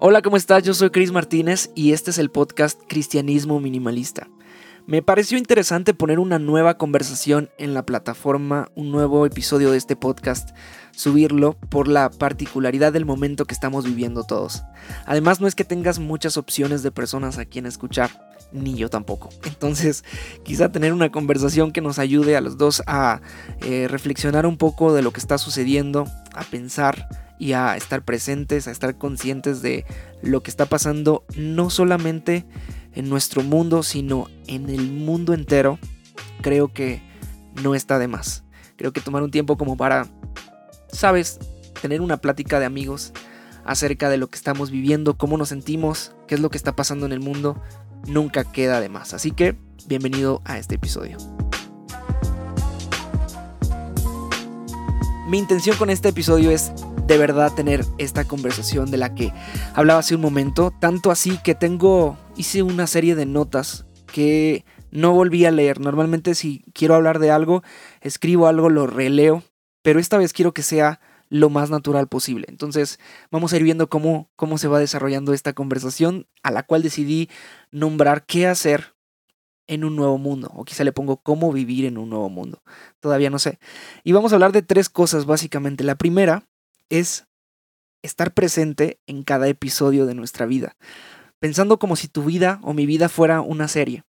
Hola, ¿cómo estás? Yo soy Chris Martínez y este es el podcast Cristianismo Minimalista. Me pareció interesante poner una nueva conversación en la plataforma, un nuevo episodio de este podcast, subirlo por la particularidad del momento que estamos viviendo todos. Además, no es que tengas muchas opciones de personas a quien escuchar, ni yo tampoco. Entonces, quizá tener una conversación que nos ayude a los dos a eh, reflexionar un poco de lo que está sucediendo, a pensar y a estar presentes, a estar conscientes de lo que está pasando, no solamente en nuestro mundo, sino en el mundo entero, creo que no está de más. Creo que tomar un tiempo como para, sabes, tener una plática de amigos acerca de lo que estamos viviendo, cómo nos sentimos, qué es lo que está pasando en el mundo, nunca queda de más. Así que, bienvenido a este episodio. Mi intención con este episodio es de verdad tener esta conversación de la que hablaba hace un momento, tanto así que tengo, hice una serie de notas que no volví a leer. Normalmente si quiero hablar de algo, escribo algo, lo releo, pero esta vez quiero que sea lo más natural posible. Entonces vamos a ir viendo cómo, cómo se va desarrollando esta conversación a la cual decidí nombrar qué hacer en un nuevo mundo, o quizá le pongo cómo vivir en un nuevo mundo. Todavía no sé. Y vamos a hablar de tres cosas básicamente. La primera es estar presente en cada episodio de nuestra vida, pensando como si tu vida o mi vida fuera una serie.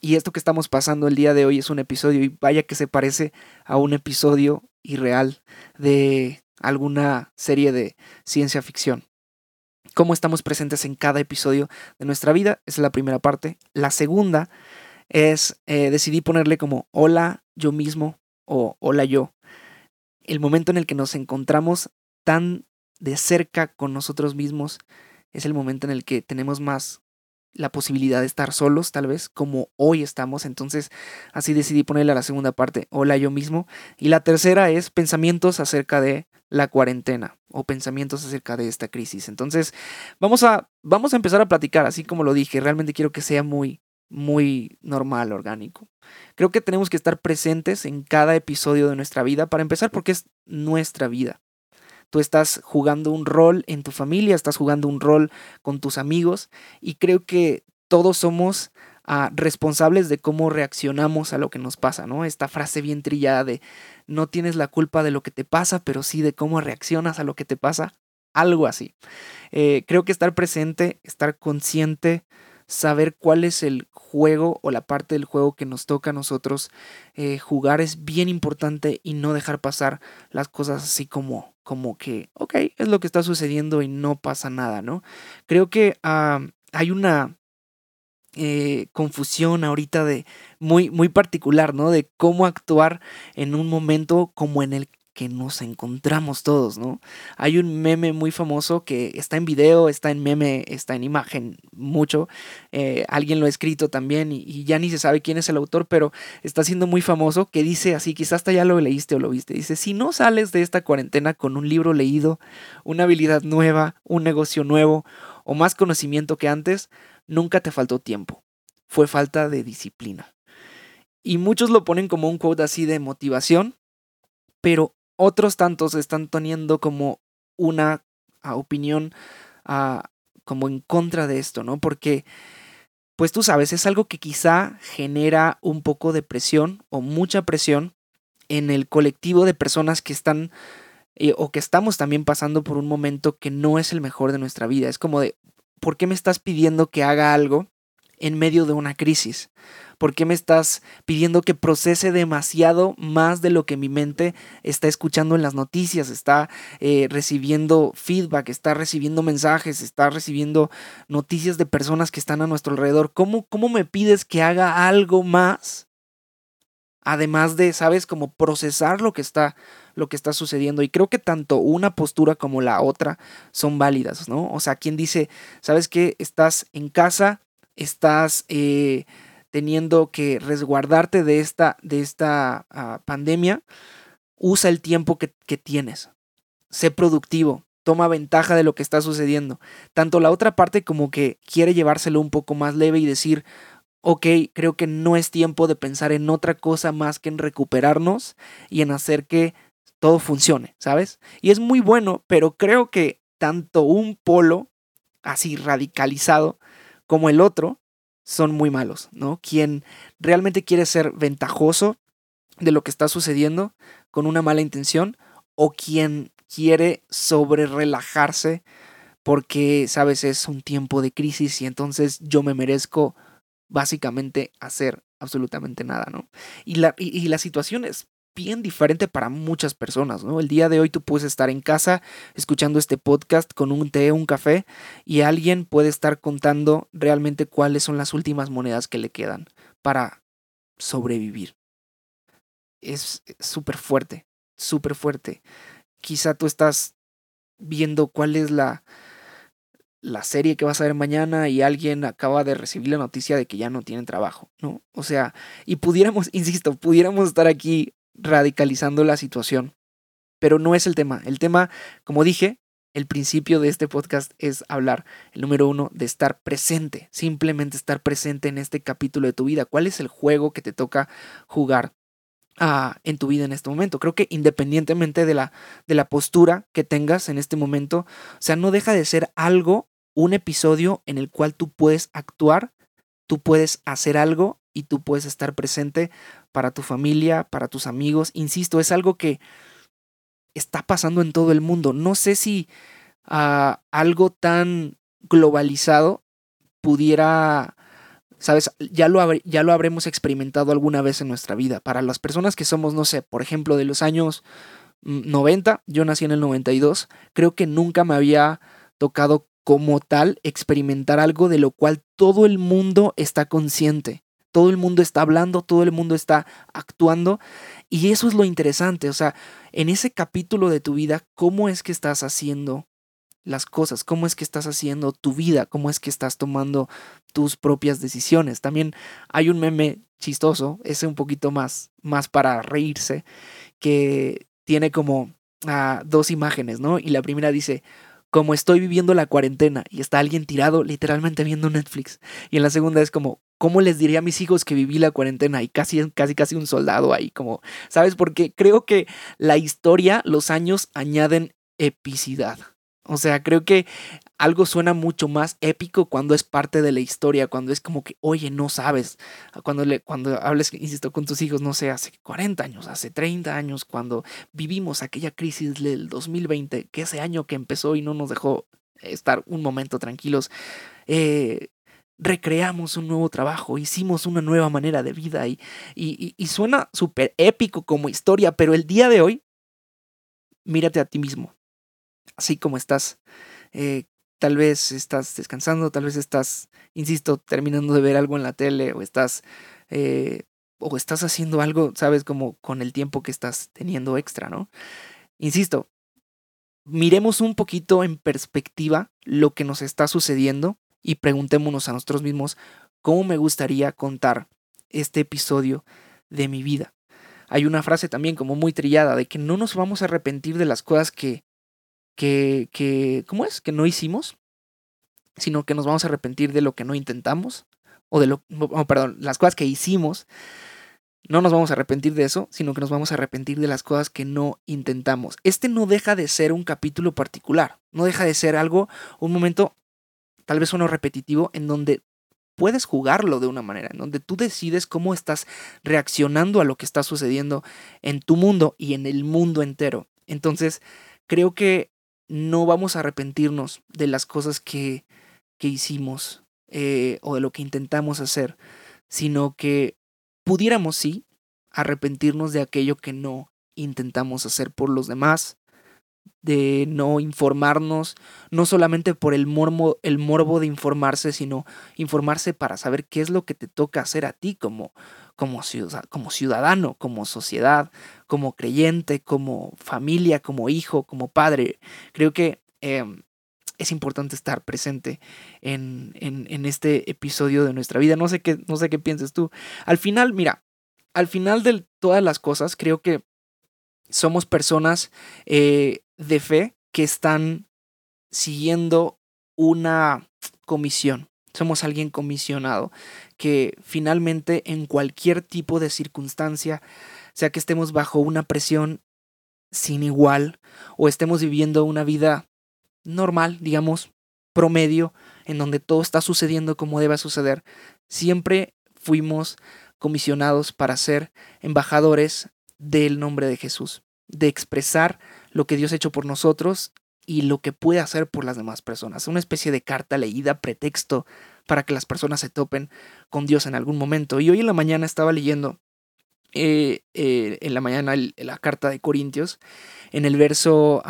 Y esto que estamos pasando el día de hoy es un episodio y vaya que se parece a un episodio irreal de alguna serie de ciencia ficción. Cómo estamos presentes en cada episodio de nuestra vida es la primera parte. La segunda es eh, decidí ponerle como hola yo mismo o hola yo. El momento en el que nos encontramos tan de cerca con nosotros mismos, es el momento en el que tenemos más la posibilidad de estar solos, tal vez, como hoy estamos. Entonces, así decidí ponerle a la segunda parte, hola yo mismo. Y la tercera es pensamientos acerca de la cuarentena o pensamientos acerca de esta crisis. Entonces, vamos a, vamos a empezar a platicar, así como lo dije. Realmente quiero que sea muy, muy normal, orgánico. Creo que tenemos que estar presentes en cada episodio de nuestra vida, para empezar, porque es nuestra vida. Tú estás jugando un rol en tu familia, estás jugando un rol con tus amigos y creo que todos somos ah, responsables de cómo reaccionamos a lo que nos pasa, ¿no? Esta frase bien trillada de no tienes la culpa de lo que te pasa, pero sí de cómo reaccionas a lo que te pasa, algo así. Eh, creo que estar presente, estar consciente, saber cuál es el juego o la parte del juego que nos toca a nosotros eh, jugar es bien importante y no dejar pasar las cosas así como como que, ok, es lo que está sucediendo y no pasa nada, ¿no? Creo que ah, hay una eh, confusión ahorita de muy, muy particular, ¿no? De cómo actuar en un momento como en el que nos encontramos todos, ¿no? Hay un meme muy famoso que está en video, está en meme, está en imagen mucho. Eh, alguien lo ha escrito también y, ya ni se sabe quién es el autor, pero está siendo muy famoso que dice así, quizás hasta ya lo leíste o lo viste. Dice, si no sales de esta cuarentena con un libro leído, una habilidad nueva, un negocio nuevo o más conocimiento que antes, nunca te faltó tiempo. Fue falta de disciplina. Y muchos lo ponen como un quote así de motivación, pero otros tantos están teniendo como una ah, opinión ah, como en contra de esto, ¿no? Porque, pues tú sabes, es algo que quizá genera un poco de presión o mucha presión en el colectivo de personas que están eh, o que estamos también pasando por un momento que no es el mejor de nuestra vida. Es como de, ¿por qué me estás pidiendo que haga algo en medio de una crisis? ¿Por qué me estás pidiendo que procese demasiado más de lo que mi mente está escuchando en las noticias? Está eh, recibiendo feedback, está recibiendo mensajes, está recibiendo noticias de personas que están a nuestro alrededor. ¿Cómo, cómo me pides que haga algo más? Además de, ¿sabes? Como procesar lo que está lo que está sucediendo. Y creo que tanto una postura como la otra son válidas, ¿no? O sea, quien dice, ¿sabes qué? Estás en casa, estás eh, teniendo que resguardarte de esta, de esta ah, pandemia, usa el tiempo que, que tienes. Sé productivo, toma ventaja de lo que está sucediendo. Tanto la otra parte como que quiere llevárselo un poco más leve y decir, ok, creo que no es tiempo de pensar en otra cosa más que en recuperarnos y en hacer que todo funcione, ¿sabes? Y es muy bueno, pero creo que tanto un polo así radicalizado como el otro son muy malos, ¿no? Quien realmente quiere ser ventajoso de lo que está sucediendo con una mala intención o quien quiere sobre relajarse porque, sabes, es un tiempo de crisis y entonces yo me merezco básicamente hacer absolutamente nada, ¿no? Y la, y la situación es bien diferente para muchas personas, ¿no? El día de hoy tú puedes estar en casa escuchando este podcast con un té, un café, y alguien puede estar contando realmente cuáles son las últimas monedas que le quedan para sobrevivir. Es súper fuerte, súper fuerte. Quizá tú estás viendo cuál es la, la serie que vas a ver mañana y alguien acaba de recibir la noticia de que ya no tienen trabajo, ¿no? O sea, y pudiéramos, insisto, pudiéramos estar aquí radicalizando la situación. Pero no es el tema. El tema, como dije, el principio de este podcast es hablar, el número uno, de estar presente, simplemente estar presente en este capítulo de tu vida. ¿Cuál es el juego que te toca jugar ah, en tu vida en este momento? Creo que independientemente de la, de la postura que tengas en este momento, o sea, no deja de ser algo, un episodio en el cual tú puedes actuar, tú puedes hacer algo y tú puedes estar presente para tu familia, para tus amigos. Insisto, es algo que está pasando en todo el mundo. No sé si ah, algo tan globalizado pudiera, sabes, ya lo, ya lo habremos experimentado alguna vez en nuestra vida. Para las personas que somos, no sé, por ejemplo, de los años 90, mm, yo nací en el 92, creo que nunca me había tocado como tal experimentar algo de lo cual todo el mundo está consciente todo el mundo está hablando, todo el mundo está actuando. Y eso es lo interesante, o sea, en ese capítulo de tu vida, ¿cómo es que estás haciendo las cosas? ¿Cómo es que estás haciendo tu vida? ¿Cómo es que estás tomando tus propias decisiones? También hay un meme chistoso, ese un poquito más, más para reírse, que tiene como ah, dos imágenes, ¿no? Y la primera dice, como estoy viviendo la cuarentena y está alguien tirado literalmente viendo Netflix. Y en la segunda es como, ¿Cómo les diría a mis hijos que viví la cuarentena y casi, casi, casi un soldado ahí? Como, ¿sabes? Porque creo que la historia, los años añaden epicidad. O sea, creo que algo suena mucho más épico cuando es parte de la historia, cuando es como que, oye, no sabes, cuando, le, cuando hables, insisto, con tus hijos, no sé, hace 40 años, hace 30 años, cuando vivimos aquella crisis del 2020, que ese año que empezó y no nos dejó estar un momento tranquilos, eh, recreamos un nuevo trabajo, hicimos una nueva manera de vida y, y, suena súper épico como historia, pero el día de hoy, mírate a ti mismo, así como estás. Eh, tal vez estás descansando, tal vez estás, insisto, terminando de ver algo en la tele o estás... Eh, o estás haciendo algo, sabes, como con el tiempo que estás teniendo extra, ¿no? Insisto, miremos un poquito en perspectiva lo que nos está sucediendo y preguntémonos a nosotros mismos cómo me gustaría contar este episodio de mi vida. Hay una frase también como muy trillada de que no nos vamos a arrepentir de las cosas que, que, que, ¿cómo es? Que no hicimos, sino que nos vamos a arrepentir de lo que no intentamos, o de lo, perdón, las cosas que hicimos, no nos vamos a arrepentir de eso, sino que nos vamos a arrepentir de las cosas que no intentamos. Este no deja de ser un capítulo particular, no deja de ser algo, un momento tal vez uno repetitivo, en donde puedes jugarlo de una manera, en donde tú decides cómo estás reaccionando a lo que está sucediendo en tu mundo y en el mundo entero. Entonces, creo que no vamos a arrepentirnos de las cosas que, que hicimos eh, o de lo que intentamos hacer, sino que pudiéramos sí arrepentirnos de aquello que no intentamos hacer por los demás, de no informarnos, no solamente por el morbo, el morbo de informarse, sino informarse para saber qué es lo que te toca hacer a ti como, como, como ciudadano, como sociedad, como creyente, como familia, como hijo, como padre. Creo que em, es importante estar presente en, en, en, este episodio de nuestra vida. No sé, qué, no sé qué pienses tú. Al final, mira, al final de todas las cosas, creo que somos personas eh, de fe que están siguiendo una comisión. Somos alguien comisionado que finalmente en cualquier tipo de circunstancia, sea que estemos bajo una presión sin igual o estemos viviendo una vida normal, digamos, promedio en donde todo está sucediendo como debe suceder. Siempre fuimos comisionados para ser embajadores del nombre de Jesús, de expresar lo que Dios ha hecho por nosotros y lo que puede hacer por las demás personas. Una especie de carta leída, pretexto para que las personas se topen con Dios en algún momento. Y hoy en la mañana estaba leyendo eh, eh, en la mañana la carta de Corintios, en el verso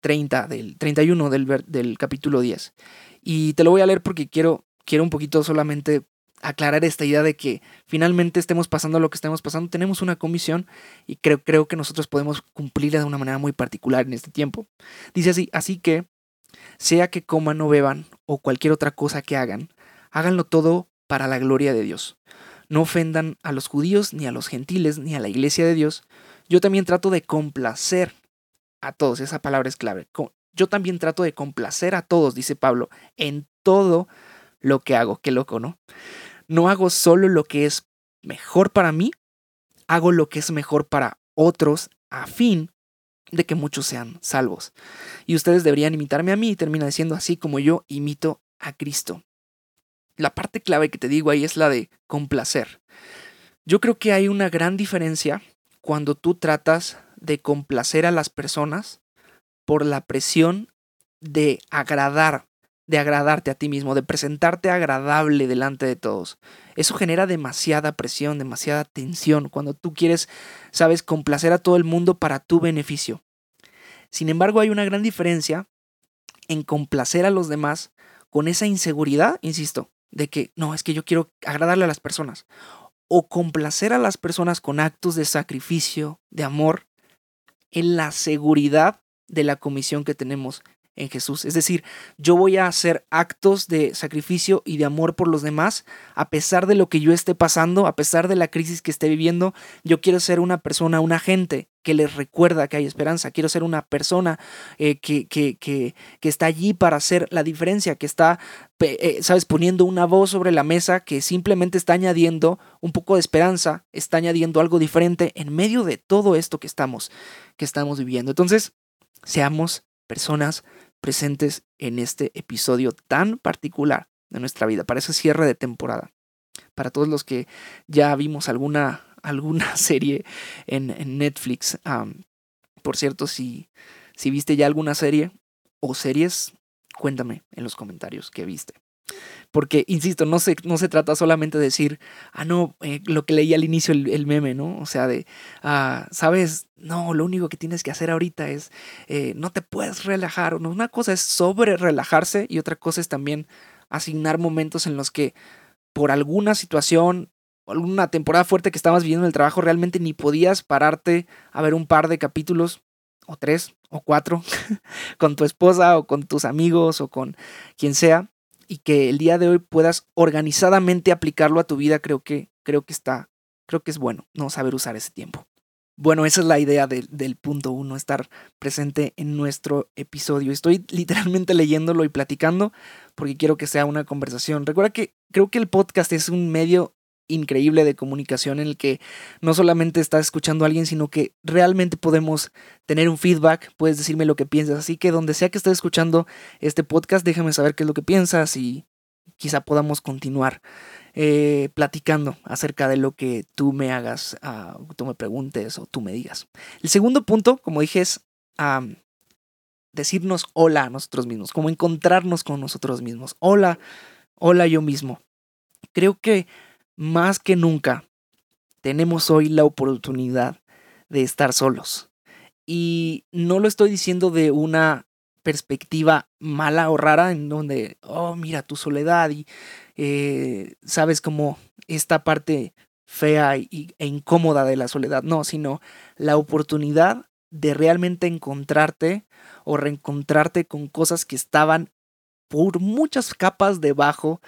30 ah, del 31 del, del capítulo 10. Y te lo voy a leer porque quiero, quiero un poquito solamente aclarar esta idea de que finalmente estemos pasando lo que estemos pasando. Tenemos una comisión y creo, creo que nosotros podemos cumplirla de una manera muy particular en este tiempo. Dice así, así que, sea que coman o beban o cualquier otra cosa que hagan, háganlo todo para la gloria de Dios no ofendan a los judíos, ni a los gentiles, ni a la iglesia de Dios. Yo también trato de complacer a todos, esa palabra es clave. Yo también trato de complacer a todos, dice Pablo, en todo lo que hago. Qué loco, ¿no? No hago solo lo que es mejor para mí, hago lo que es mejor para otros a fin de que muchos sean salvos. Y ustedes deberían imitarme a mí y termina diciendo así como yo imito a Cristo la parte clave que te digo ahí es la de complacer. Yo creo que hay una gran diferencia cuando tú tratas de complacer a las personas por la presión de agradar, de agradarte a ti mismo, de presentarte agradable delante de todos. Eso genera demasiada presión, demasiada tensión cuando tú quieres, sabes, complacer a todo el mundo para tu beneficio. Sin embargo, hay una gran diferencia en complacer a los demás con esa inseguridad, insisto, de que no, es que yo quiero agradarle a las personas o complacer a las personas con actos de sacrificio, de amor, en la seguridad de la comisión que tenemos en Jesús. Es decir, yo voy a hacer actos de sacrificio y de amor por los demás, a pesar de lo que yo esté pasando, a pesar de la crisis que esté viviendo. Yo quiero ser una persona, un agente que les recuerda que hay esperanza. Quiero ser una persona eh, que, que, que, que, está allí para hacer la diferencia, que está, eh, sabes, poniendo una voz sobre la mesa que simplemente está añadiendo un poco de esperanza, está añadiendo algo diferente en medio de todo esto que estamos, que estamos viviendo. Entonces, seamos personas presentes en este episodio tan particular de nuestra vida, para ese cierre de temporada. Para todos los que ya vimos alguna, alguna serie en, Netflix. por cierto, si, si viste ya alguna serie o series, cuéntame en los comentarios qué viste. Porque, insisto, no se, no se trata solamente de decir, ah, no, eh, lo que leí al inicio el, meme, ¿no? O sea, de, ah, sabes, no, lo único que tienes que hacer ahorita es, eh, no te puedes relajar. Una cosa es sobre relajarse y otra cosa es también asignar momentos en los que por alguna situación, alguna temporada fuerte que estabas viviendo en el trabajo, realmente ni podías pararte a ver un par de capítulos o tres o cuatro con tu esposa o con tus amigos o con quien sea y que el día de hoy puedas organizadamente aplicarlo a tu vida, creo que, creo que está, creo que es bueno, no saber usar ese tiempo. Bueno, esa es la idea del punto uno, estar presente en nuestro episodio. Estoy literalmente leyéndolo y platicando porque quiero que sea una conversación. Recuerda que creo que el podcast es un medio increíble de comunicación en el que no solamente estás escuchando a alguien, sino que realmente podemos tener un feedback, puedes decirme lo que piensas. Así que donde sea que estés escuchando este podcast, déjame saber qué es lo que piensas y quizá podamos continuar eh, platicando acerca de lo que tú me hagas, uh, tú me preguntes o tú me digas. El segundo punto, como dije, es decirnos hola a nosotros mismos, como encontrarnos con nosotros mismos. Hola, hola yo mismo. Creo que más que nunca tenemos hoy la oportunidad de estar solos. Y no lo estoy diciendo de una perspectiva mala o rara en donde, oh, mira tu soledad y eh, sabes como esta parte fea y, e incómoda de la soledad, no, sino la oportunidad de realmente encontrarte o reencontrarte con cosas que estaban por muchas capas debajo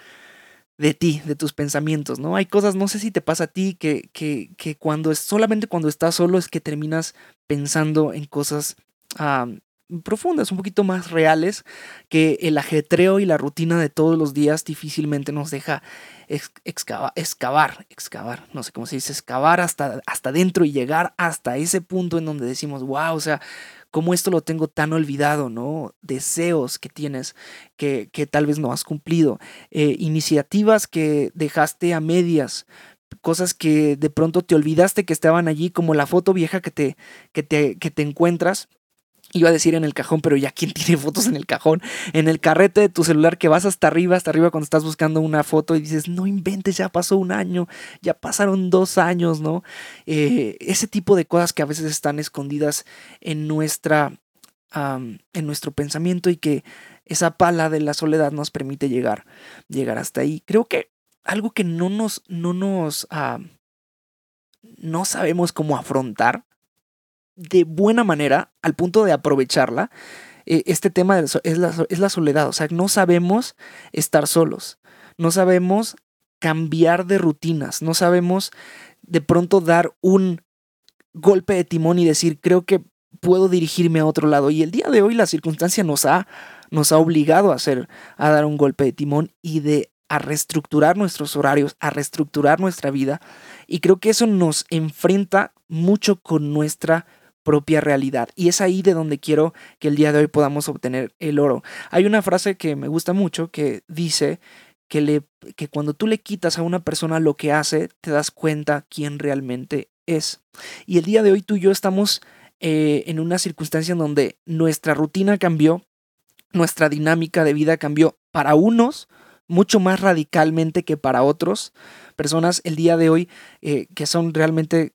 de ti, de tus pensamientos, ¿no? Hay cosas, no sé si te pasa a ti, que, que, que cuando es, solamente cuando estás solo es que terminas pensando en cosas profundas, un poquito más reales, que el ajetreo y la rutina de todos los días difícilmente nos deja excavar, excavar, excavar, no sé cómo se dice, excavar hasta, hasta dentro y llegar hasta ese punto en donde decimos, wow, o sea, cómo esto lo tengo tan olvidado, ¿no? Deseos que tienes que, que tal vez no has cumplido, eh, iniciativas que dejaste a medias, cosas que de pronto te olvidaste que estaban allí, como la foto vieja que te, que te, que te encuentras Iba a decir en el cajón, pero ya quién tiene fotos en el cajón. En el carrete de tu celular que vas hasta arriba, hasta arriba cuando estás buscando una foto y dices, no inventes, ya pasó un año, ya pasaron dos años, ¿no? Eh, ese tipo de cosas que a veces están escondidas en nuestra, en nuestro pensamiento y que esa pala de la soledad nos permite llegar, llegar hasta ahí. Creo que algo que no nos, no nos, no sabemos cómo afrontar de buena manera, al punto de aprovecharla, eh, este tema es, la, es la soledad. O sea, no sabemos estar solos, no sabemos cambiar de rutinas, no sabemos de pronto dar un golpe de timón y decir, creo que puedo dirigirme a otro lado. Y el día de hoy la circunstancia nos ha, nos ha obligado a hacer, a dar un golpe de timón y de a reestructurar nuestros horarios, a reestructurar nuestra vida. Y creo que eso nos enfrenta mucho con nuestra propia realidad. Y es ahí de donde quiero que el día de hoy podamos obtener el oro. Hay una frase que me gusta mucho que dice que, le, que cuando tú le quitas a una persona lo que hace, te das cuenta quién realmente es. Y el día de hoy tú y yo estamos eh, en una circunstancia en donde nuestra rutina cambió, nuestra dinámica de vida cambió para unos mucho más radicalmente que para otros. Personas el día de hoy eh, que son realmente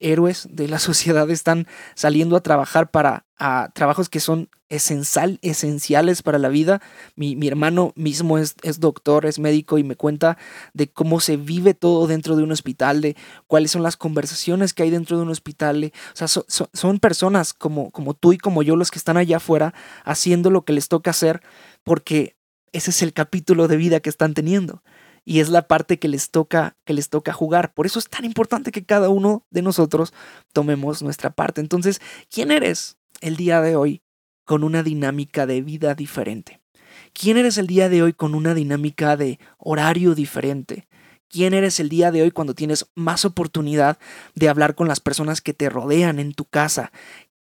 héroes de la sociedad están saliendo a trabajar para trabajos que son esencial, esenciales para la vida. Mi, hermano mismo es, es, doctor, es médico y me cuenta de cómo se vive todo dentro de un hospital, de cuáles son las conversaciones que hay dentro de un hospital. o sea, son personas como, como tú y como yo los que están allá afuera haciendo lo que les toca hacer porque ese es el capítulo de vida que están teniendo y es la parte que les toca que les toca jugar. Por eso es tan importante que cada uno de nosotros tomemos nuestra parte. Entonces, ¿quién eres el día de hoy con una dinámica de vida diferente? ¿Quién eres el día de hoy con una dinámica de horario diferente? ¿Quién eres el día de hoy cuando tienes más oportunidad de hablar con las personas que te rodean en tu casa?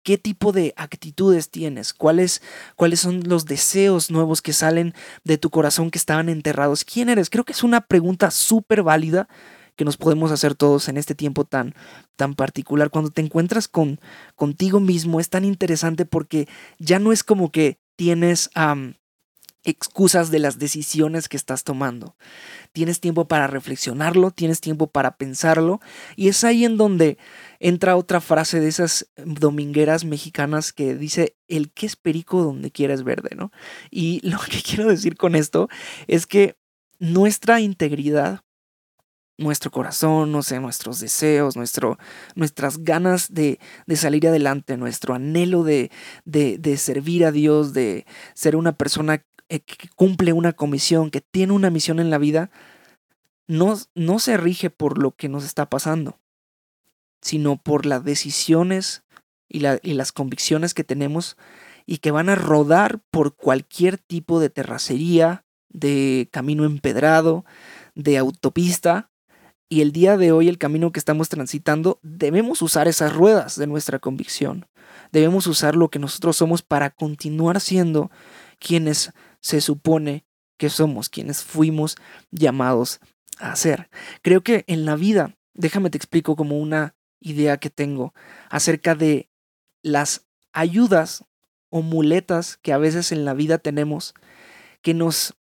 ¿Qué tipo de actitudes tienes? ¿Cuáles, ¿Cuáles son los deseos nuevos que salen de tu corazón que estaban enterrados? ¿Quién eres? Creo que es una pregunta súper válida que nos podemos hacer todos en este tiempo tan, tan particular. Cuando te encuentras con, contigo mismo es tan interesante porque ya no es como que tienes excusas de las decisiones que estás tomando. Tienes tiempo para reflexionarlo, tienes tiempo para pensarlo y es ahí en donde entra otra frase de esas domingueras mexicanas que dice, el que es perico donde quieres verde, ¿no? Y lo que quiero decir con esto es que nuestra integridad, nuestro corazón, no sé, nuestros deseos, nuestro, nuestras ganas de, salir adelante, nuestro anhelo de, de, servir a Dios, de ser una persona que cumple una comisión, que tiene una misión en la vida, no, no se rige por lo que nos está pasando, sino por las decisiones y, las convicciones que tenemos y que van a rodar por cualquier tipo de terracería, de camino empedrado, de autopista. Y el día de hoy, el camino que estamos transitando, debemos usar esas ruedas de nuestra convicción. Debemos usar lo que nosotros somos para continuar siendo quienes se supone que somos, quienes fuimos llamados a ser. Creo que en la vida, déjame te explico como una idea que tengo acerca de las ayudas o muletas que a veces en la vida tenemos que nos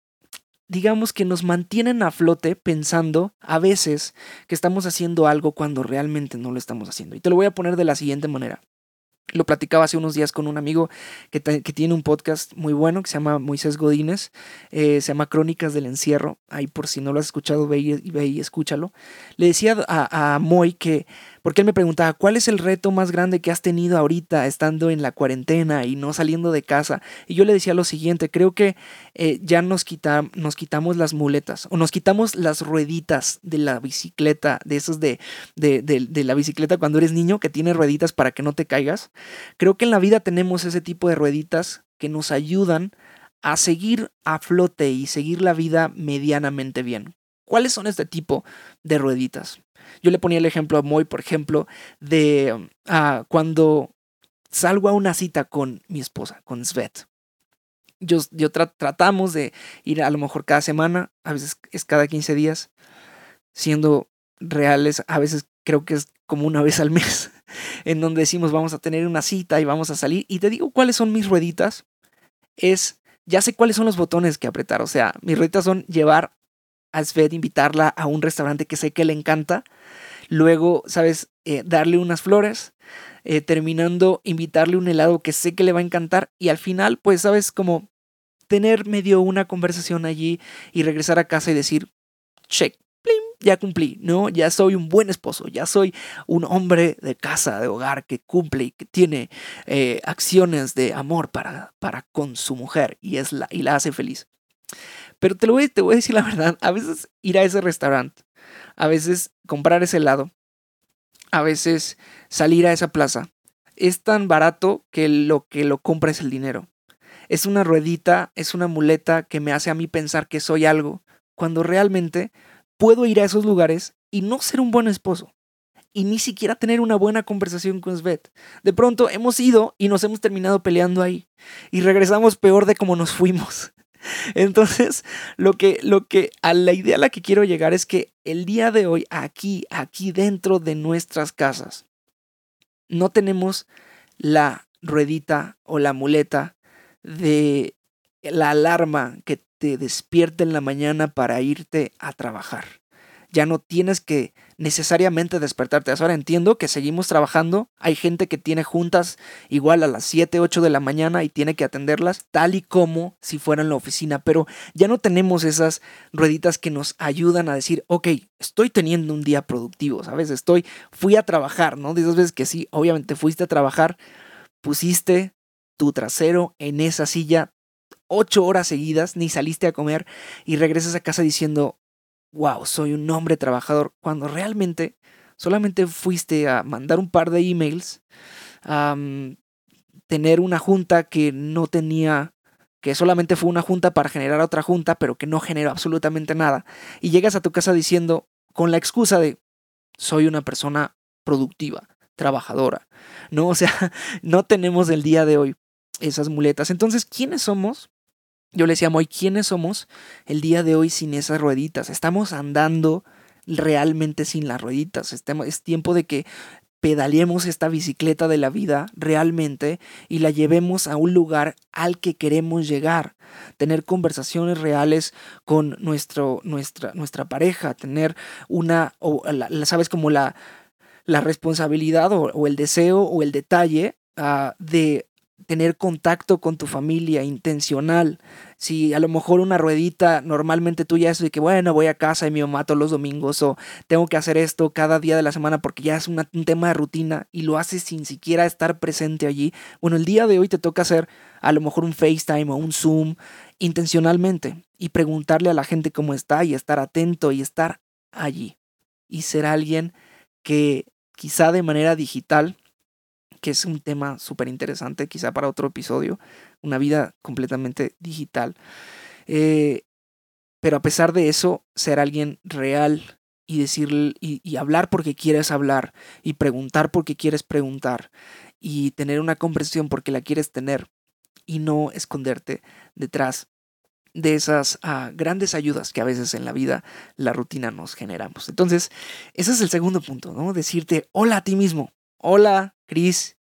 digamos que nos mantienen a flote pensando a veces que estamos haciendo algo cuando realmente no lo estamos haciendo. Y te lo voy a poner de la siguiente manera. Lo platicaba hace unos días con un amigo que, tiene un podcast muy bueno que se llama Moisés Godínez, eh, se llama Crónicas del Encierro. Ahí por si no lo has escuchado, ve y, ve y escúchalo. Le decía a, a Moy que porque él me preguntaba, ¿cuál es el reto más grande que has tenido ahorita estando en la cuarentena y no saliendo de casa? Y yo le decía lo siguiente, creo que eh, ya nos, quitamos las muletas o nos quitamos las rueditas de la bicicleta, de esos de, de, de la bicicleta cuando eres niño que tiene rueditas para que no te caigas. Creo que en la vida tenemos ese tipo de rueditas que nos ayudan a seguir a flote y seguir la vida medianamente bien. ¿Cuáles son este tipo de rueditas? Yo le ponía el ejemplo a Moy, por ejemplo, de ah, cuando salgo a una cita con mi esposa, con Svet. Yo, yo tratamos de ir a lo mejor cada semana, a veces es cada 15 días, siendo reales, a veces creo que es como una vez al mes, en donde decimos vamos a tener una cita y vamos a salir. Y te digo cuáles son mis rueditas. Es, ya sé cuáles son los botones que apretar. O sea, mis rueditas son llevar a Svet, invitarla a un restaurante que sé que le encanta. Luego, ¿sabes? Eh, darle unas flores. Eh, terminando, invitarle un helado que sé que le va a encantar. Y al final, pues, ¿sabes? Como tener medio una conversación allí y regresar a casa y decir, check, ya cumplí, ¿no? Ya soy un buen esposo, ya soy un hombre de casa, de hogar que cumple y que tiene eh, acciones de amor para, para con su mujer y, es la, y la hace feliz. Pero te, lo voy, te voy a decir la verdad, a veces ir a ese restaurante, a veces comprar ese helado, a veces salir a esa plaza, es tan barato que lo que lo compra es el dinero. Es una ruedita, es una muleta que me hace a mí pensar que soy algo, cuando realmente puedo ir a esos lugares y no ser un buen esposo. Y ni siquiera tener una buena conversación con Svet. De pronto hemos ido y nos hemos terminado peleando ahí. Y regresamos peor de como nos fuimos. Entonces, lo que, lo que, a la idea a la que quiero llegar es que el día de hoy, aquí, aquí dentro de nuestras casas, no tenemos la ruedita o la muleta de la alarma que te despierta en la mañana para irte a trabajar. Ya no tienes que necesariamente despertarte. Ahora entiendo que seguimos trabajando. Hay gente que tiene juntas igual a las 7, 8 de la mañana y tiene que atenderlas tal y como si fuera en la oficina. Pero ya no tenemos esas rueditas que nos ayudan a decir, ok, estoy teniendo un día productivo, ¿sabes? Estoy, fui a trabajar, ¿no? De esas veces que sí, obviamente fuiste a trabajar, pusiste tu trasero en esa silla, ocho horas seguidas, ni saliste a comer y regresas a casa diciendo, wow, soy un hombre trabajador, cuando realmente solamente fuiste a mandar un par de emails, a tener una junta que no tenía, que solamente fue una junta para generar otra junta, pero que no generó absolutamente nada, y llegas a tu casa diciendo, con la excusa de, soy una persona productiva, trabajadora, ¿no? O sea, no tenemos el día de hoy esas muletas. Entonces, ¿quiénes somos yo le decía a ¿quiénes somos el día de hoy sin esas rueditas? Estamos andando realmente sin las rueditas. Es tiempo de que pedaleemos esta bicicleta de la vida realmente y la llevemos a un lugar al que queremos llegar. Tener conversaciones reales con nuestro, nuestra, nuestra pareja, tener una, o sabes, como la, la responsabilidad o, el deseo o el detalle ah, de tener contacto con tu familia intencional. Si a lo mejor una ruedita normalmente tú ya es de que, bueno, voy a casa y mamá todos los domingos o tengo que hacer esto cada día de la semana porque ya es un tema de rutina y lo haces sin siquiera estar presente allí. Bueno, el día de hoy te toca hacer a lo mejor un FaceTime o un Zoom intencionalmente y preguntarle a la gente cómo está y estar atento y estar allí. Y ser alguien que quizá de manera digital que es un tema súper interesante, quizá para otro episodio, una vida completamente digital. Eh, pero a pesar de eso, ser alguien real y decir y, hablar porque quieres hablar y preguntar porque quieres preguntar y tener una conversación porque la quieres tener y no esconderte detrás de esas ah, grandes ayudas que a veces en la vida la rutina nos generamos. Entonces, ese es el segundo punto, ¿no? Decirte hola a ti mismo. Hola, Cris,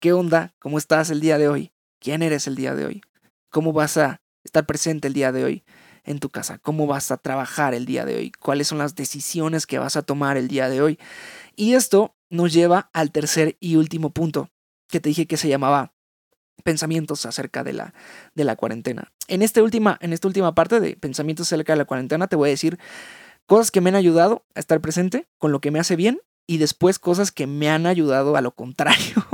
¿qué onda? ¿Cómo estás el día de hoy? ¿Quién eres el día de hoy? ¿Cómo vas a estar presente el día de hoy en tu casa? ¿Cómo vas a trabajar el día de hoy? ¿Cuáles son las decisiones que vas a tomar el día de hoy? Y esto nos lleva al tercer y último punto que te dije que se llamaba pensamientos acerca de la, de la cuarentena. En, este última, en esta última parte de pensamientos acerca de la cuarentena te voy a decir cosas que me han ayudado a estar presente con lo que me hace bien y después cosas que me han ayudado a lo contrario.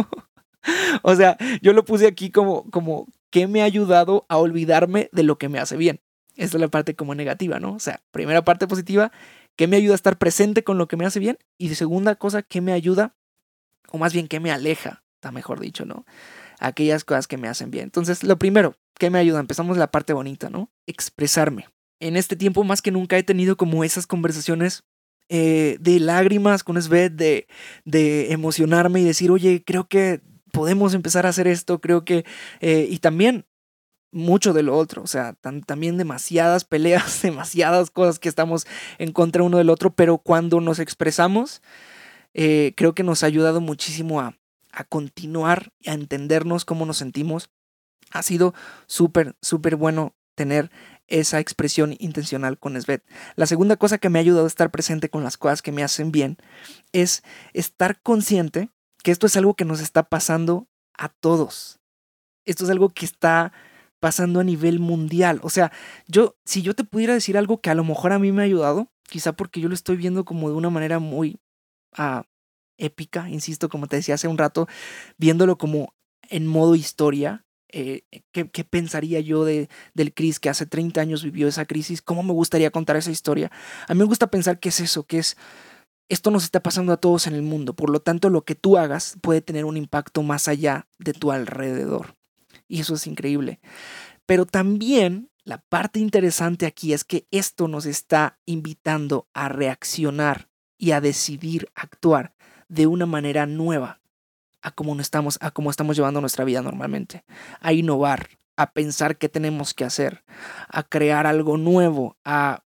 o sea, yo lo puse aquí como, como que me ha ayudado a olvidarme de lo que me hace bien. Esta es la parte como negativa, ¿no? O sea, primera parte positiva, que me ayuda a estar presente con lo que me hace bien. Y segunda cosa, que me ayuda, o más bien que me aleja, está mejor dicho, ¿no? Aquellas cosas que me hacen bien. Entonces, lo primero, que me ayuda? Empezamos la parte bonita, ¿no? Expresarme. En este tiempo más que nunca he tenido como esas conversaciones eh, de lágrimas con Svet, de, de emocionarme y decir, oye, creo que podemos empezar a hacer esto, creo que, eh, y también mucho de lo otro, o sea, también demasiadas peleas, demasiadas cosas que estamos en contra uno del otro, pero cuando nos expresamos, eh, creo que nos ha ayudado muchísimo a, a continuar, a entendernos cómo nos sentimos. Ha sido súper, súper bueno tener esa expresión intencional con Svet. La segunda cosa que me ha ayudado a estar presente con las cosas que me hacen bien es estar consciente que esto es algo que nos está pasando a todos. Esto es algo que está pasando a nivel mundial. O sea, yo, si yo te pudiera decir algo que a lo mejor a mí me ha ayudado, quizá porque yo lo estoy viendo como de una manera muy ah, épica, insisto, como te decía hace un rato, viéndolo como en modo historia. Eh, ¿qué, ¿qué, pensaría yo de, del Chris que hace 30 años vivió esa crisis? ¿Cómo me gustaría contar esa historia? A mí me gusta pensar que es eso, que es esto nos está pasando a todos en el mundo, por lo tanto lo que tú hagas puede tener un impacto más allá de tu alrededor. Y eso es increíble. Pero también la parte interesante aquí es que esto nos está invitando a reaccionar y a decidir actuar de una manera nueva a cómo, estamos, a cómo estamos llevando nuestra vida normalmente, a innovar, a pensar qué tenemos que hacer, a crear algo nuevo, a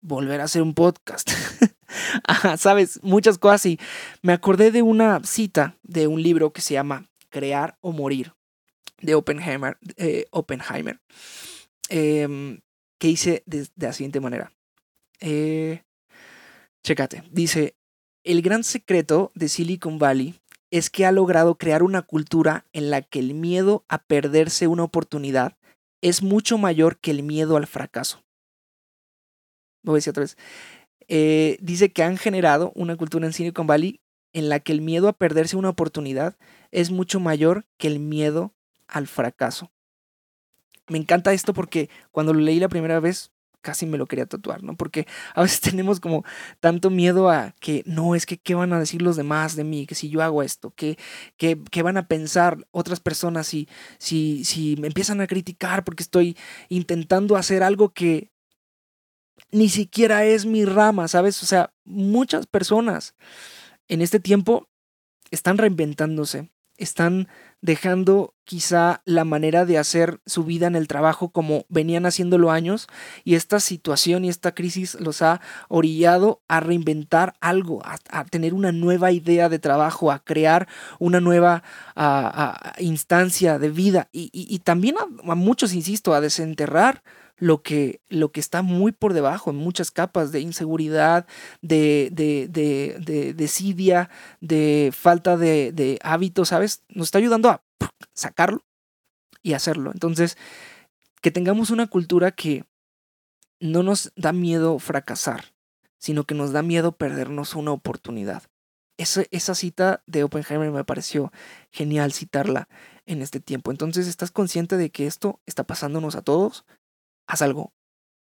volver a hacer un podcast. Sabes, muchas cosas y me acordé de una cita de un libro que se llama Crear o Morir de Oppenheimer, eh, Oppenheimer em, que dice de, la siguiente manera. Eh, chécate, dice, el gran secreto de Silicon Valley es que ha logrado crear una cultura en la que el miedo a perderse una oportunidad es mucho mayor que el miedo al fracaso. Voy a decir otra vez. Eh, dice que han generado una cultura en Silicon Valley en la que el miedo a perderse una oportunidad es mucho mayor que el miedo al fracaso. Me encanta esto porque cuando lo leí la primera vez casi me lo quería tatuar, ¿no? Porque a veces tenemos como tanto miedo a que no, es que qué van a decir los demás de mí, que si yo hago esto, que, van a pensar otras personas si, si, si me empiezan a criticar porque estoy intentando hacer algo que ni siquiera es mi rama, ¿sabes? O sea, muchas personas en este tiempo están reinventándose, están dejando quizá la manera de hacer su vida en el trabajo como venían haciéndolo años y esta situación y esta crisis los ha orillado a reinventar algo, a, tener una nueva idea de trabajo, a crear una nueva instancia de vida y, también a, muchos, insisto, a desenterrar lo que, lo que está muy por debajo, en muchas capas de inseguridad, de, de, de, de desidia, de falta de, de hábitos, ¿sabes? Nos está ayudando a sacarlo y hacerlo. Entonces, que tengamos una cultura que no nos da miedo fracasar, sino que nos da miedo perdernos una oportunidad. Esa, esa cita de Oppenheimer me pareció genial citarla en este tiempo. Entonces, ¿estás consciente de que esto está pasándonos a todos? Haz algo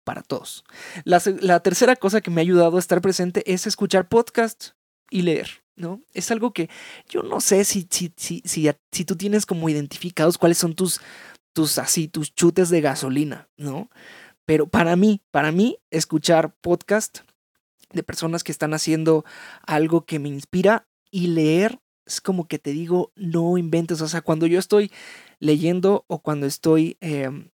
para todos. La, tercera cosa que me ha ayudado a estar presente es escuchar podcasts y leer. ¿no? Es algo que yo no sé si, si, si, si, si tú tienes como identificados cuáles son tus, tus, así, tus chutes de gasolina, ¿no? Pero para mí, para mí, escuchar podcast de personas que están haciendo algo que me inspira y leer es como que te digo, no inventes. O sea, cuando yo estoy leyendo o cuando estoy em,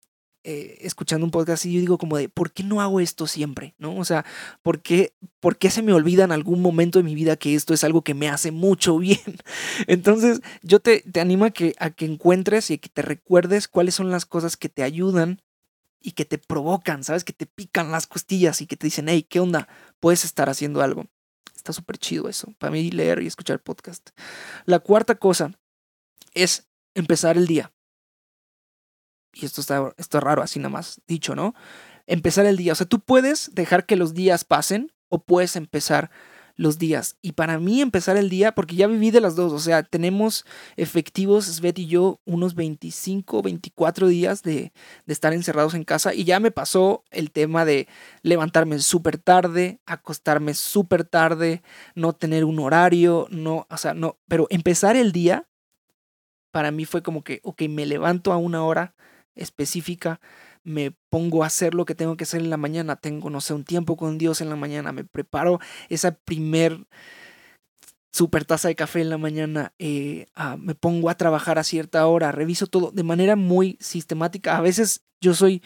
eh, escuchando un podcast y yo digo como de, ¿por qué no hago esto siempre? ¿No? O sea, ¿por qué, ¿por qué se me olvida en algún momento de mi vida que esto es algo que me hace mucho bien? Entonces, yo te, te animo a que, a que encuentres y que te recuerdes cuáles son las cosas que te ayudan y que te provocan, ¿sabes? Que te pican las costillas y que te dicen, hey, ¿qué onda? Puedes estar haciendo algo. Está súper chido eso, para mí leer y escuchar podcast. La cuarta cosa es empezar el día y esto está, esto es raro así nada más dicho, ¿no? Empezar el día. O sea, tú puedes dejar que los días pasen o puedes empezar los días. Y para mí empezar el día, porque ya viví de las dos, o sea, tenemos efectivos, Svet y yo, unos 25, 24 días de, de estar encerrados en casa y ya me pasó el tema de levantarme súper tarde, acostarme súper tarde, no tener un horario, no, o sea, no, pero empezar el día para mí fue como que, ok, me levanto a una hora, específica, me pongo a hacer lo que tengo que hacer en la mañana, tengo, no sé, un tiempo con Dios en la mañana, me preparo esa primer super taza de café en la mañana, eh, ah, me pongo a trabajar a cierta hora, reviso todo de manera muy sistemática. A veces yo soy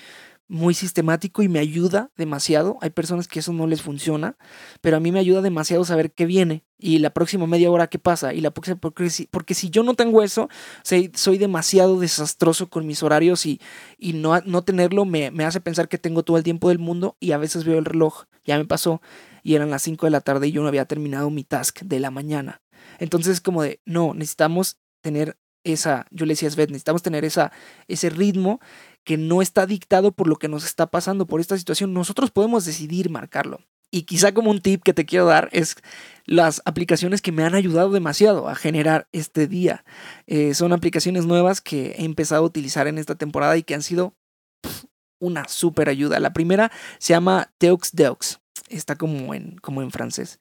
muy sistemático y me ayuda demasiado. Hay personas que eso no les funciona, pero a mí me ayuda demasiado saber qué viene y la próxima media hora qué pasa. Y la próxima, porque, si, porque si yo no tengo eso, soy, demasiado desastroso con mis horarios y, y no, no tenerlo me, me hace pensar que tengo todo el tiempo del mundo y a veces veo el reloj, ya me pasó y eran las 5 de la tarde y yo no había terminado mi task de la mañana. Entonces como de, no, necesitamos tener esa, yo le decía a Svet, necesitamos tener esa, ese ritmo que no está dictado por lo que nos está pasando, por esta situación. Nosotros podemos decidir marcarlo. Y quizá como un tip que te quiero dar es las aplicaciones que me han ayudado demasiado a generar este día. Eh, son aplicaciones nuevas que he empezado a utilizar en esta temporada y que han sido una súper ayuda. La primera se llama Teux Deux está como en, como en francés.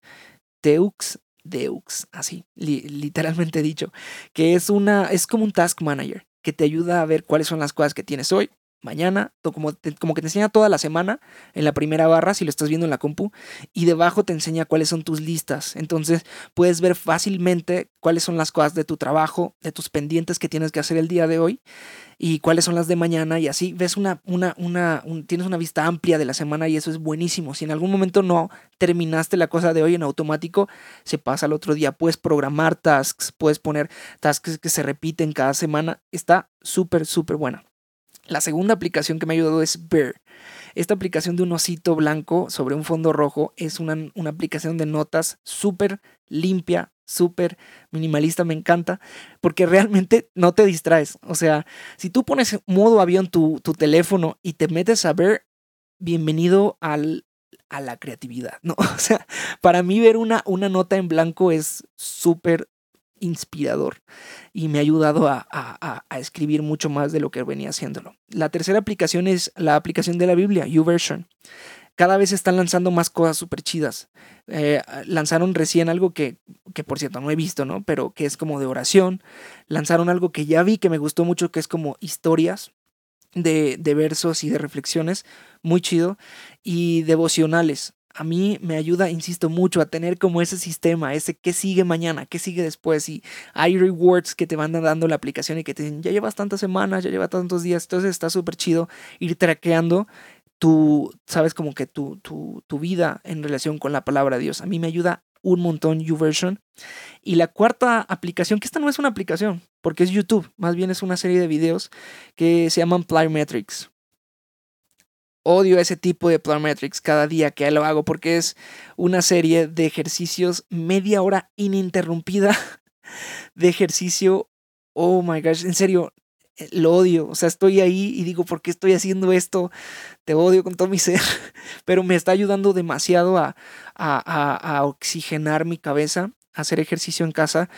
Teux Deux, así, literalmente dicho, que es una, es como un task manager que te ayuda a ver cuáles son las cosas que tienes hoy, mañana, como, como que te enseña toda la semana en la primera barra, si lo estás viendo en la compu, y debajo te enseña cuáles son tus listas. Entonces puedes ver fácilmente cuáles son las cosas de tu trabajo, de tus pendientes que tienes que hacer el día de hoy y cuáles son las de mañana y así ves una, una, una tienes una vista amplia de la semana y eso es buenísimo. Si en algún momento no terminaste la cosa de hoy en automático, se pasa al otro día. Puedes programar tasks, puedes poner tasks que se repiten cada semana. Está súper, súper buena. La segunda aplicación que me ha ayudado es Bear. Esta aplicación de un osito blanco sobre un fondo rojo es una, una aplicación de notas súper limpia, súper minimalista, me encanta, porque realmente no te distraes. O sea, si tú pones modo avión tu, tu teléfono y te metes a ver, bienvenido al, a la creatividad, ¿no? O sea, para mí ver una, una nota en blanco es súper inspirador y me ha ayudado a, escribir mucho más de lo que venía haciéndolo. La tercera aplicación es la aplicación de la Biblia, YouVersion. Cada vez están lanzando más cosas súper chidas. Eh, lanzaron recién algo que, que, por cierto, no he visto, ¿no? Pero que es como de oración. Lanzaron algo que ya vi que me gustó mucho, que es como historias de, de versos y de reflexiones. Muy chido. Y devocionales a mí me ayuda, insisto mucho, a tener como ese sistema, ese qué sigue mañana, qué sigue después. Y hay rewards que te van dando la aplicación y que te dicen, ya llevas tantas semanas, ya llevas tantos días. Entonces está súper chido ir traqueando tu, sabes, como que tu, tu, tu, vida en relación con la palabra de Dios. A mí me ayuda un montón YouVersion. Y la cuarta aplicación, que esta no es una aplicación, porque es YouTube, más bien es una serie de videos que se llaman Plyometrics. Odio ese tipo de plyometrics cada día que lo hago porque es una serie de ejercicios media hora ininterrumpida de ejercicio. Oh my gosh, en serio, eh, lo odio. O sea, estoy ahí y digo, ¿por qué estoy haciendo esto? Te odio con todo mi ser. Pero me está ayudando demasiado a, a, a, oxigenar mi cabeza, a hacer ejercicio en casa.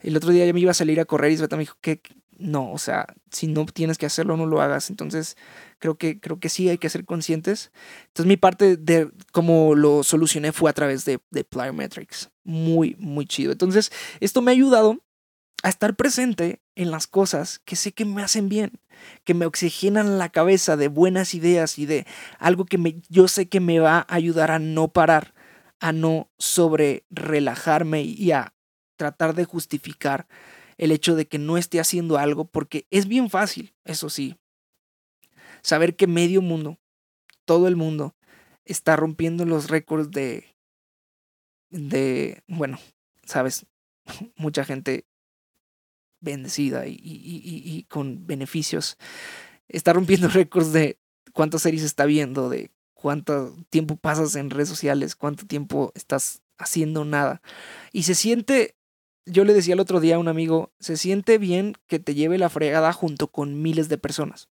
El otro día ya me iba a salir a correr y Sveta me dijo que no, o sea, si no tienes que hacerlo, no lo hagas. Entonces, creo que, creo que sí hay que ser conscientes. Entonces, mi parte de cómo lo solucioné fue a través de, de Plyometrics. Muy, muy chido. Entonces, esto me ha ayudado a estar presente en las cosas que sé que me hacen bien, que me oxigenan la cabeza de buenas ideas y de algo que me, yo sé que me va a ayudar a no parar, a no sobre relajarme y a tratar de justificar el hecho de que no esté haciendo algo, porque es bien fácil, eso sí, saber que medio mundo, todo el mundo, está rompiendo los récords de, de, bueno, sabes, mucha gente bendecida y, y, con beneficios, está rompiendo récords de cuántas series está viendo, de cuánto tiempo pasas en redes sociales, cuánto tiempo estás haciendo nada. Y se siente yo le decía el otro día a un amigo, se siente bien que te lleve la fregada junto con miles de personas.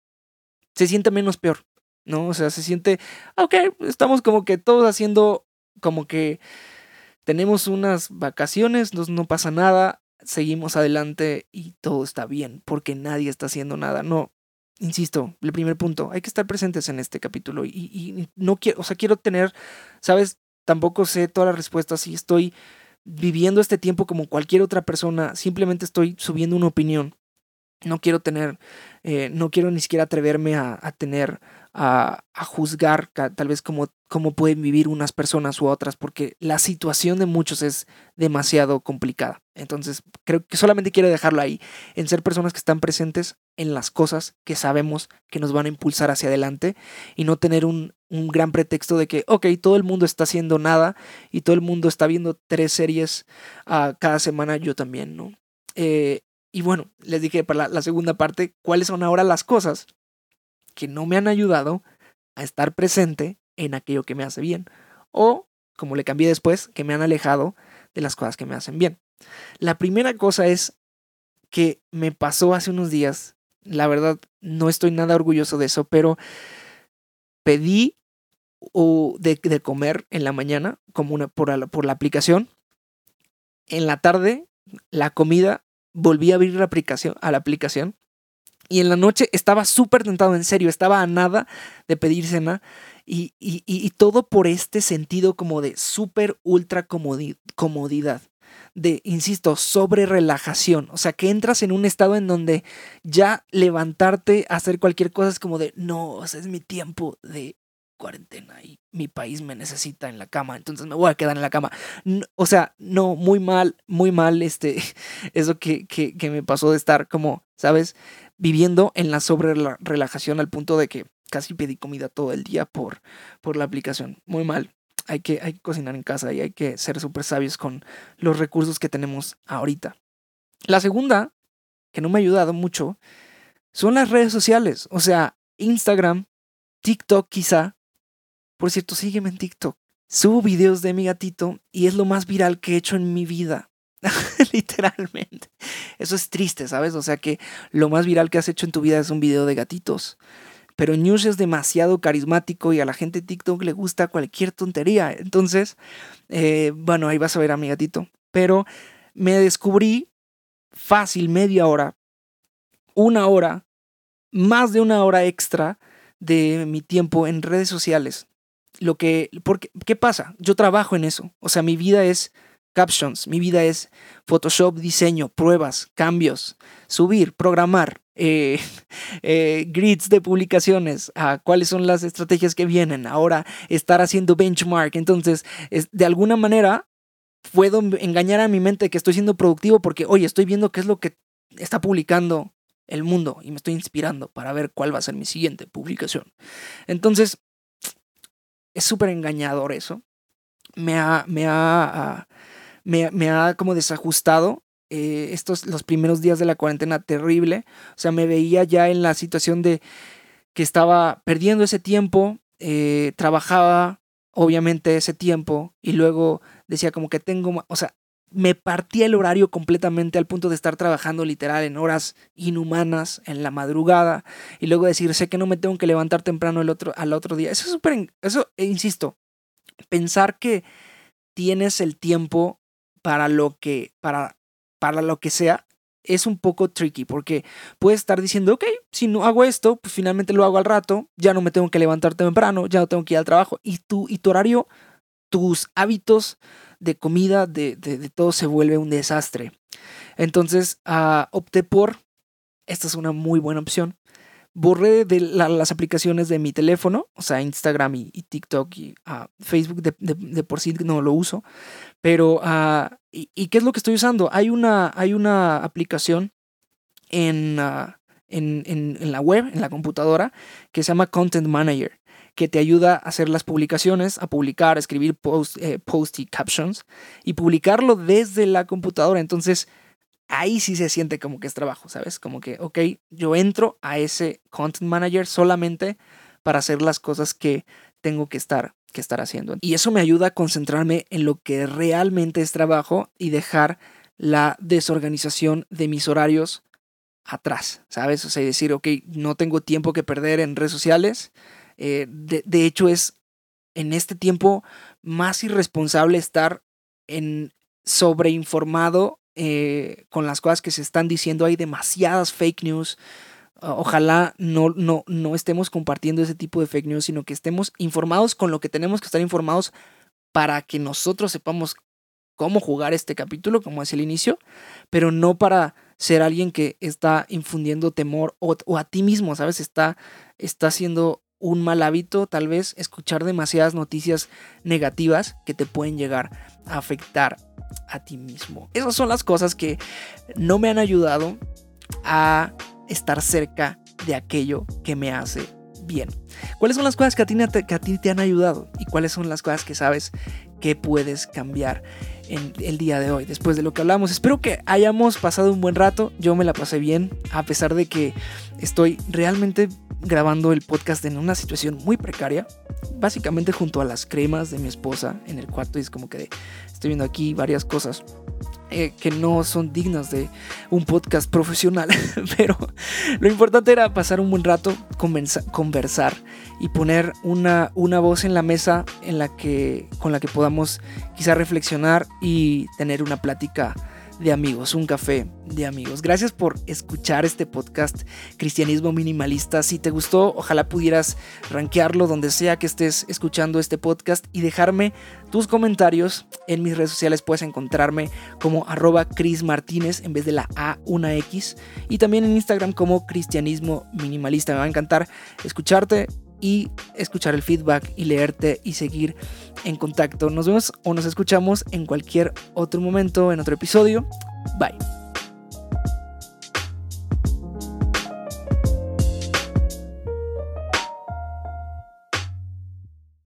Se siente menos peor, ¿no? O sea, se siente, ok, estamos como que todos haciendo, como que tenemos unas vacaciones, no, no pasa nada, seguimos adelante y todo está bien, porque nadie está haciendo nada. No, insisto, el primer punto, hay que estar presentes en este capítulo y, y no quiero, o sea, quiero tener, sabes, tampoco sé todas las respuestas y estoy viviendo este tiempo como cualquier otra persona, simplemente estoy subiendo una opinión. No quiero tener, eh, no quiero ni siquiera atreverme a, tener a, juzgar tal vez cómo, pueden vivir unas personas u otras, porque la situación de muchos es demasiado complicada. Entonces, creo que solamente quiero dejarlo ahí, en ser personas que están presentes en las cosas que sabemos que nos van a impulsar hacia adelante y no tener un, gran pretexto de que, ok, todo el mundo está haciendo nada y todo el mundo está viendo tres series uh, cada semana, yo también, ¿no? Eh, y bueno, les dije para la, segunda parte, ¿cuáles son ahora las cosas que no me han ayudado a estar presente en aquello que me hace bien? O, como le cambié después, que me han alejado de las cosas que me hacen bien. La primera cosa es que me pasó hace unos días, la verdad no estoy nada orgulloso de eso, pero pedí de, de comer en la mañana como una, por, por la aplicación. En la tarde, la comida volví a abrir la aplicación, a la aplicación y en la noche estaba súper tentado, en serio, estaba a nada de pedir cena y, y, todo por este sentido como de súper ultra comodidad, de, insisto, sobre relajación, o sea, que entras en un estado en donde ya levantarte, hacer cualquier cosa es como de, no, o sea, es mi tiempo de cuarentena y mi país me necesita en la cama, entonces me voy a quedar en la cama. o sea, no, muy mal, muy mal este, eso que, que, que me pasó de estar como, ¿sabes? Viviendo en la sobre relajación al punto de que casi pedí comida todo el día por, por la aplicación. Muy mal. Hay que, hay que cocinar en casa y hay que ser súper sabios con los recursos que tenemos ahorita. La segunda, que no me ha ayudado mucho, son las redes sociales. O sea, Instagram, TikTok quizá, por cierto, sígueme en TikTok. Subo videos de mi gatito y es lo más viral que he hecho en mi vida. Literalmente. Eso es triste, ¿sabes? O sea que lo más viral que has hecho en tu vida es un video de gatitos. Pero News es demasiado carismático y a la gente de TikTok le gusta cualquier tontería. Entonces, eh, bueno, ahí vas a ver a mi gatito. Pero me descubrí fácil media hora, una hora, más de una hora extra de mi tiempo en redes sociales lo que, porque, ¿qué pasa? Yo trabajo en eso. O sea, mi vida es captions, mi vida es Photoshop, diseño, pruebas, cambios, subir, programar, eh, eh, grids de publicaciones, a cuáles son las estrategias que vienen, ahora estar haciendo benchmark. Entonces, es, de alguna manera, puedo engañar a mi mente que estoy siendo productivo porque, oye, estoy viendo qué es lo que está publicando el mundo y me estoy inspirando para ver cuál va a ser mi siguiente publicación. Entonces, es súper engañador eso. Me ha, me ha, ah, me, ha como desajustado eh, estos, los primeros días de la cuarentena terrible. O sea, me veía ya en la situación de que estaba perdiendo ese tiempo, eh, trabajaba obviamente ese tiempo y luego decía como que tengo, o sea, me partía el horario completamente al punto de estar trabajando literal en horas inhumanas en la madrugada y luego decir, sé que no me tengo que levantar temprano el otro, al otro día. Eso es súper, eso, insisto, pensar que tienes el tiempo para lo que, para, para lo que sea, es un poco tricky porque puedes estar diciendo, ok, si no hago esto, pues finalmente lo hago al rato, ya no me tengo que levantar temprano, ya no tengo que ir al trabajo y tu, y tu horario, tus hábitos de comida, de, de, todo se vuelve un desastre. Entonces uh, opté por, esta es una muy buena opción, borré de las aplicaciones de mi teléfono, o sea, Instagram y, TikTok y uh, Facebook de, por sí no lo uso, pero uh, y, qué es lo que estoy usando? Hay una, hay una aplicación en, en, en, en la web, en la computadora, que se llama Content Manager que te ayuda a hacer las publicaciones, a publicar, a escribir post, eh, post y captions y publicarlo desde la computadora. Entonces, ahí sí se siente como que es trabajo, ¿sabes? Como que, ok, yo entro a ese content manager solamente para hacer las cosas que tengo que estar, que estar haciendo. Y eso me ayuda a concentrarme en lo que realmente es trabajo y dejar la desorganización de mis horarios atrás, ¿sabes? O sea, decir, ok, no tengo tiempo que perder en redes sociales, eh, de, hecho, es en este tiempo más irresponsable estar en sobreinformado eh, con las cosas que se están diciendo. Hay demasiadas fake news. Ojalá no, no, no estemos compartiendo ese tipo de fake news, sino que estemos informados con lo que tenemos que estar informados para que nosotros sepamos cómo jugar este capítulo, como es el inicio, pero no para ser alguien que está infundiendo temor o, a ti mismo, ¿sabes? Está, está siendo un mal hábito, tal vez escuchar demasiadas noticias negativas que te pueden llegar a afectar a ti mismo. Esas son las cosas que no me han ayudado a estar cerca de aquello que me hace bien. ¿Cuáles son las cosas que a, ti, te han ayudado? ¿Y cuáles son las cosas que sabes que puedes cambiar en el día de hoy, después de lo que hablamos? Espero que hayamos pasado un buen rato. Yo me la pasé bien, a pesar de que estoy realmente grabando el podcast en una situación muy precaria, básicamente junto a las cremas de mi esposa en el cuarto y es como que estoy viendo aquí varias cosas eh, que no son dignas de un podcast profesional, pero lo importante era pasar un buen rato, conversar y poner una, una voz en la mesa en la que, con la que podamos quizá reflexionar y tener una plática de amigos, un café de amigos. Gracias por escuchar este podcast Cristianismo Minimalista. Si te gustó, ojalá pudieras rankearlo donde sea que estés escuchando este podcast y dejarme tus comentarios. En mis redes sociales puedes encontrarme como arroba Cris Martínez en vez de la A, una X. Y también en Instagram como Cristianismo Minimalista. Me va a encantar escucharte y escuchar el feedback y leerte y seguir en contacto. Nos vemos o nos escuchamos en cualquier otro momento, en otro episodio. Bye.